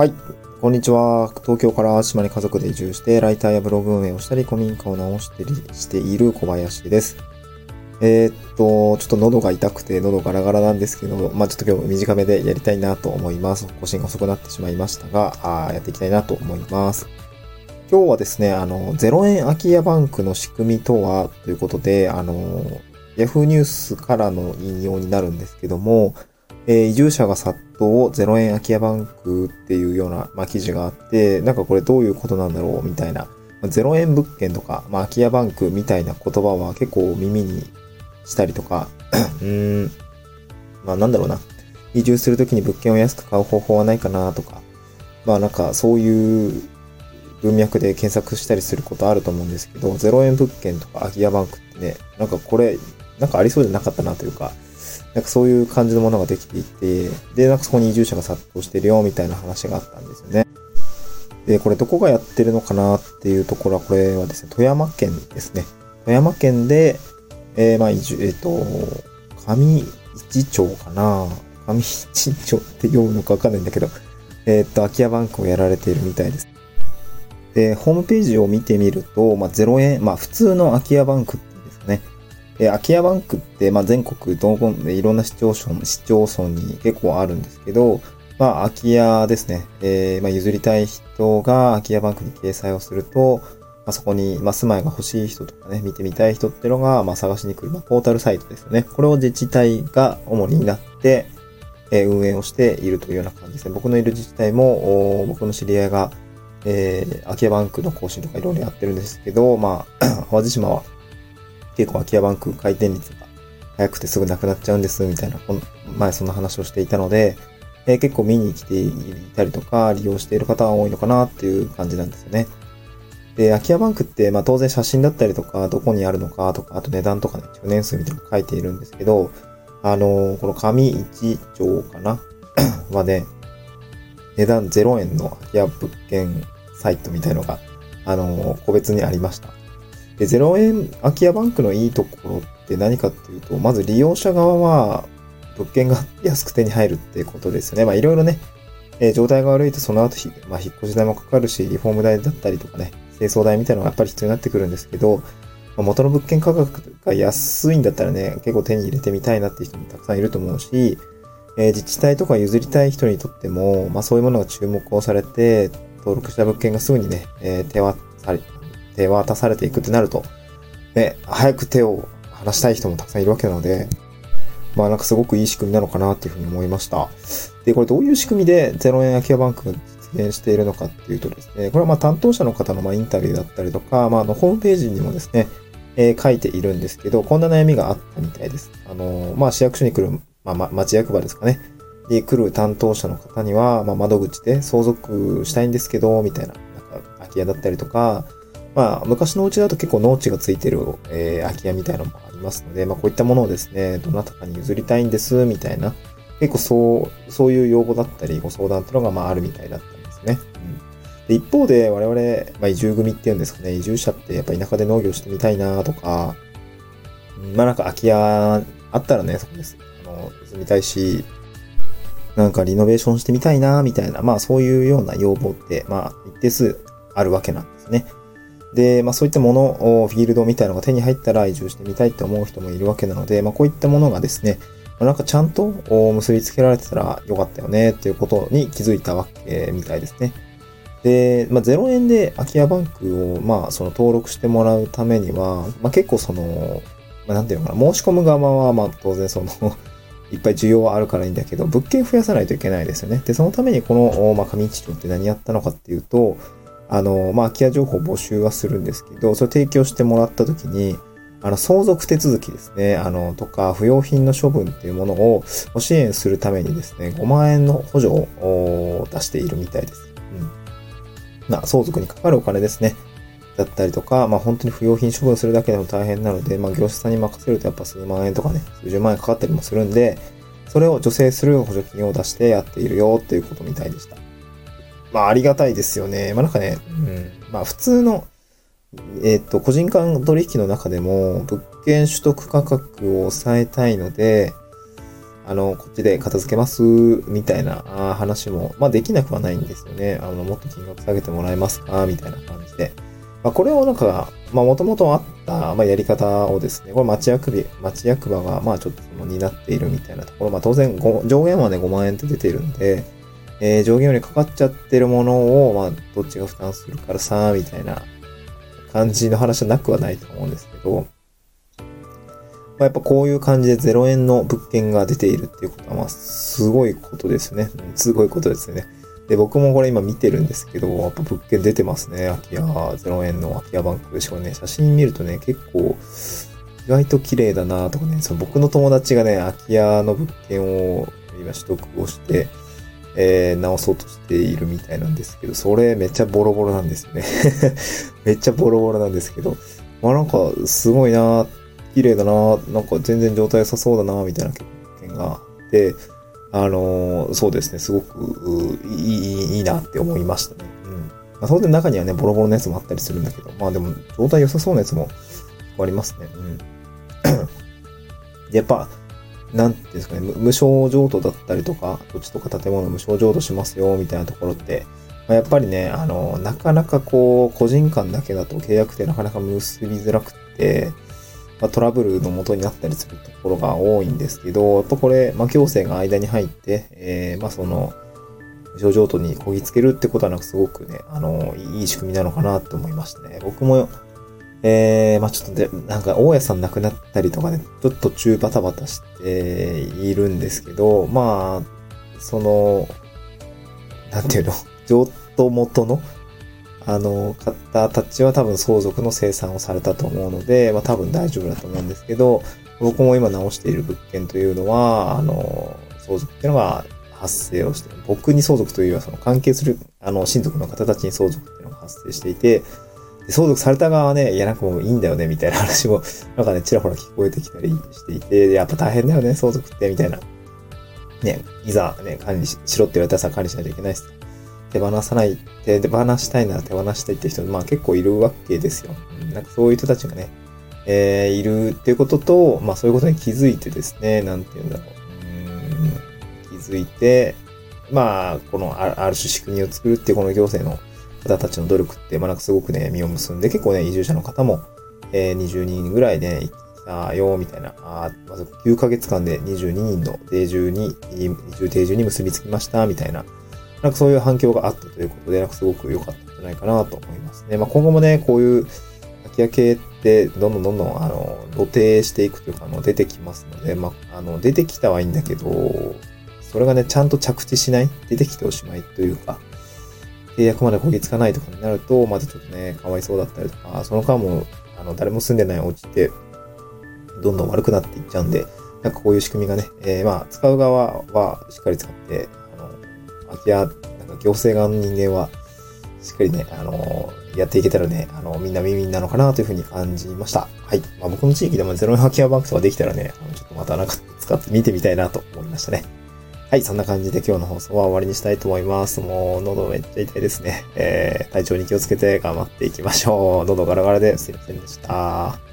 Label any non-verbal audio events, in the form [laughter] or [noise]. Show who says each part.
Speaker 1: はい。こんにちは。東京から島に家族で移住して、ライターやブログ運営をしたり、古民家を直してりしている小林です。えーっと、ちょっと喉が痛くて、喉ガラガラなんですけど、まあちょっと今日短めでやりたいなと思います。更新が遅くなってしまいましたが、あやっていきたいなと思います。今日はですね、あの、0円空き家バンクの仕組みとは、ということで、あの、Yahoo ニュースからの引用になるんですけども、えー移住者が殺到0円空き家バンクっていうような、まあ、記事があって、なんかこれどういうことなんだろうみたいな、ま0円物件とか、まあ、空き家バンクみたいな言葉は結構耳にしたりとか、[clears throat] うーん、まあなんだろうな、移住するときに物件を安く買う方法はないかなとか、まあなんかそういう文脈で検索したりすることあると思うんですけど、0円物件とか空き家バンクってね、なんかこれ、なんかありそうじゃなかったなというか、なんかそういう感じのものができていて、で、なんかそこに移住者が殺到してるよ、みたいな話があったんですよね。で、これどこがやってるのかなっていうところは、これはですね、富山県ですね。富山県で、えー、まあ移住、えっ、と、上市町かな上市町って読むのかわかんないんだけど、えっ、と、空き家バンクをやられているみたいです。で、ホームページを見てみると、まあ、0円、まあ、普通の空き家バンクってで。空き家バンクって、まあ、全国どこでいろんな市町村、市町村に結構あるんですけど、まあ、空き家ですね。えーまあ、譲りたい人が空き家バンクに掲載をすると、まあ、そこに、まあ、住まいが欲しい人とかね、見てみたい人ってのが、まあ、探しに来る、まあ、ポータルサイトですよね。これを自治体が主になって、え運営をしているというような感じですね。僕のいる自治体も、僕の知り合いが、えー空き家バンクの更新とかいろいろやってるんですけど、まあ、[clears throat] 淡路島は結構空き家バンク回転率が早くてすぐなくなっちゃうんです、みたいな、こん前そんな話をしていたので、えー結構見に来ていたりとか、利用している方が多いのかなっていう感じなんですよね。で、空き家バンクって、まあ当然写真だったりとか、どこにあるのかとか、あと値段とかね、築年数みたいなの書いているんですけど、あのーこの上一町かな [coughs] はね、値段0円の空き家物件サイトみたいのが、あのー個別にありました。で、0円空き家バンクのいいところって何かっていうと、まず利用者側は物件が安く手に入るってことですよね。まあいろいろね、えー状態が悪いとその後ひ、まあ引っ越し代もかかるし、リフォーム代だったりとかね、清掃代みたいなのがやっぱり必要になってくるんですけど、まあ元の物件価格が安いんだったらね、結構手に入れてみたいなっていう人もたくさんいると思うし、えー自治体とか譲りたい人にとっても、まあそういうものが注目をされて、登録した物件がすぐにね、えー手渡され、手渡されていくってなると、ね、早く手を離したい人もたくさんいるわけなので、まあなんかすごくいい仕組みなのかなっていうふうに思いました。で、これどういう仕組みで0円空き家バンクが実現しているのかっていうとですね、これはまあ担当者の方のまあインタビューだったりとか、まああのホームページにもですね、えー書いているんですけど、こんな悩みがあったみたいです。あのーまあ市役所に来る、まあま町役場ですかね。に来る担当者の方には、まあ窓口で相続したいんですけど、みたいな、なんか空き家だったりとか、まあ、昔のうちだと結構農地がついてる、えー空き家みたいなのもありますので、まあ、こういったものをですね、どなたかに譲りたいんです、みたいな、結構そう、そういう要望だったり、ご相談っていうのが、まあ、あるみたいだったんですね。うん、で一方で、我々、まあ、移住組っていうんですかね、移住者ってやっぱ田舎で農業してみたいなとか、まあ、なんか空き家あったらね、そこです。あの、住みたいし、なんかリノベーションしてみたいなみたいな、まあ、そういうような要望って、まあ、一定数あるわけなんですね。で、まあそういったものを、フィールドみたいなのが手に入ったら移住してみたいって思う人もいるわけなので、まあこういったものがですね、まあなんかちゃんと結びつけられてたらよかったよねっていうことに気づいたわけみたいですね。で、まあ0円で空き家バンクを、まあその登録してもらうためには、まあ結構その、まあなんていうのかな、申し込む側はまあ当然その、[laughs] いっぱい需要はあるからいいんだけど、物件増やさないといけないですよね。で、そのためにこの、まあ、上市町って何やったのかっていうと、あの、まあ、空き家情報募集はするんですけど、それ提供してもらったときに、あの、相続手続きですね、あの、とか、不用品の処分っていうものを支援するためにですね、5万円の補助を出しているみたいです。うん。まあ、相続にかかるお金ですね。だったりとか、まあ本当に不用品処分するだけでも大変なので、まあ業者さんに任せるとやっぱ数万円とかね、数十万円かかったりもするんで、それを助成する補助金を出してやっているよっていうことみたいでした。まあありがたいですよね。まあなんかね、うん、まあ普通の、えっ、と、個人間取引の中でも物件取得価格を抑えたいので、ああの、こっちで片付けます、みたいな話も、まあできなくはないんですよね。あの、もっと金額下げてもらえますかみたいな感じで。まあこれをなんか、まあもともとあった、まあやり方をですね、これ町役場、町役場が、まあちょっと担っているみたいなところ、まあ当然上限はね5万円って出ているんで、えー、上限よりかかっちゃってるものを、まあどっちが負担するからさ、みたいな感じの話はなくはないと思うんですけど、まあ、やっぱこういう感じで0円の物件が出ているっていうことは、まあ、すごいことですね。すごいことですね。で、僕もこれ今見てるんですけど、やっぱ物件出てますね。空き家、0円の空き家バンクで。しかもね、写真見るとね、結構、意外と綺麗だなとかね、その僕の友達がね、空き家の物件を今取得をして、えー、直そうとしているみたいなんですけど、それめっちゃボロボロなんですよね [laughs] めっちゃボロボロなんですけど、まあなんかすごいな綺麗だななんか全然状態良さそうだなみたいな経験があって、あのー、そうですね、すごくいいいいなって思いましたね。うん。まあ、当然中にはね、ボロボロのやつもあったりするんだけど、まあでも状態良さそうなやつもありますね。うん。[coughs] やっぱ、なんていうんですかね、無償譲渡だったりとか、土地とか建物無償譲渡しますよ、みたいなところって、まあ、やっぱりね、あの、なかなかこう、個人間だけだと契約ってなかなか結びづらくって、まあ、トラブルの元になったりするところが多いんですけど、やっぱこれ、まあ、行政が間に入って、えー、まあ、その、無償譲渡にこぎつけるってことはなんかすごくね、あの、いい仕組みなのかなって思いましたね。僕もえー、まあちょっとで、なんか、大家さん亡くなったりとかね、ちょっと中バタバタしているんですけど、まあ、その、なんていうの、[laughs] 譲渡元の、あの、方たちは多分相続の生産をされたと思うので、まあ多分大丈夫だと思うんですけど、僕も今直している物件というのは、あの、相続っていうのが発生をして、僕に相続というよりはその関係する、あの、親族の方たちに相続っていうのが発生していて、相続された側はね、いやなんかもういいんだよね、みたいな話も、[laughs] なんかね、ちらほら聞こえてきたりしていて、やっぱ大変だよね、相続って、みたいな。ね、いざね、管理しろって言われたらさ、管理しないといけないです。手放さない、手放したいなら手放したいって人、まあ結構いるわけですよ。なんかそういう人たちがね、えー、いるっていうことと、まあそういうことに気づいてですね、なんて言うんだろう。うん気づいて、まあ、このある種仕組みを作るっていうこの行政の方たちの努力って、まあなんかすごくね、実を結んで、結構ね、移住者の方も、えー、20人ぐらいで、ね、来たよ、みたいな、あまず9ヶ月間で22人の定住に、移住定住に結びつきました、みたいな、なんかそういう反響があったということで、なんかすごく良かったんじゃないかなと思いますね。まあ今後もね、こういう空き家系ってどんどんどんどん、あの、露呈していくというか、あの、出てきますので、まあ、あの、出てきたはいいんだけど、それがね、ちゃんと着地しない、出てきておしまいというか、契約までこぎつかないとかになると、またちょっとね、かわいそうだったりとか、その間も、あの、誰も住んでないお家って、どんどん悪くなっていっちゃうんで、なんかこういう仕組みがね、えー、まあ、使う側はしっかり使って、あの、空き家、なんか行政側の人間は、しっかりね、あの、やっていけたらね、あの、みんな耳なのかなというふうに感じました。はい。まあ、僕の地域でもゼロ円空き家バンクとかできたらね、あのちょっとまたなんか使ってみてみたいなと思いましたね。はい、そんな感じで今日の放送は終わりにしたいと思います。もう喉めっちゃ痛いですね。えー、体調に気をつけて頑張っていきましょう。喉ガラガラですいませんでした。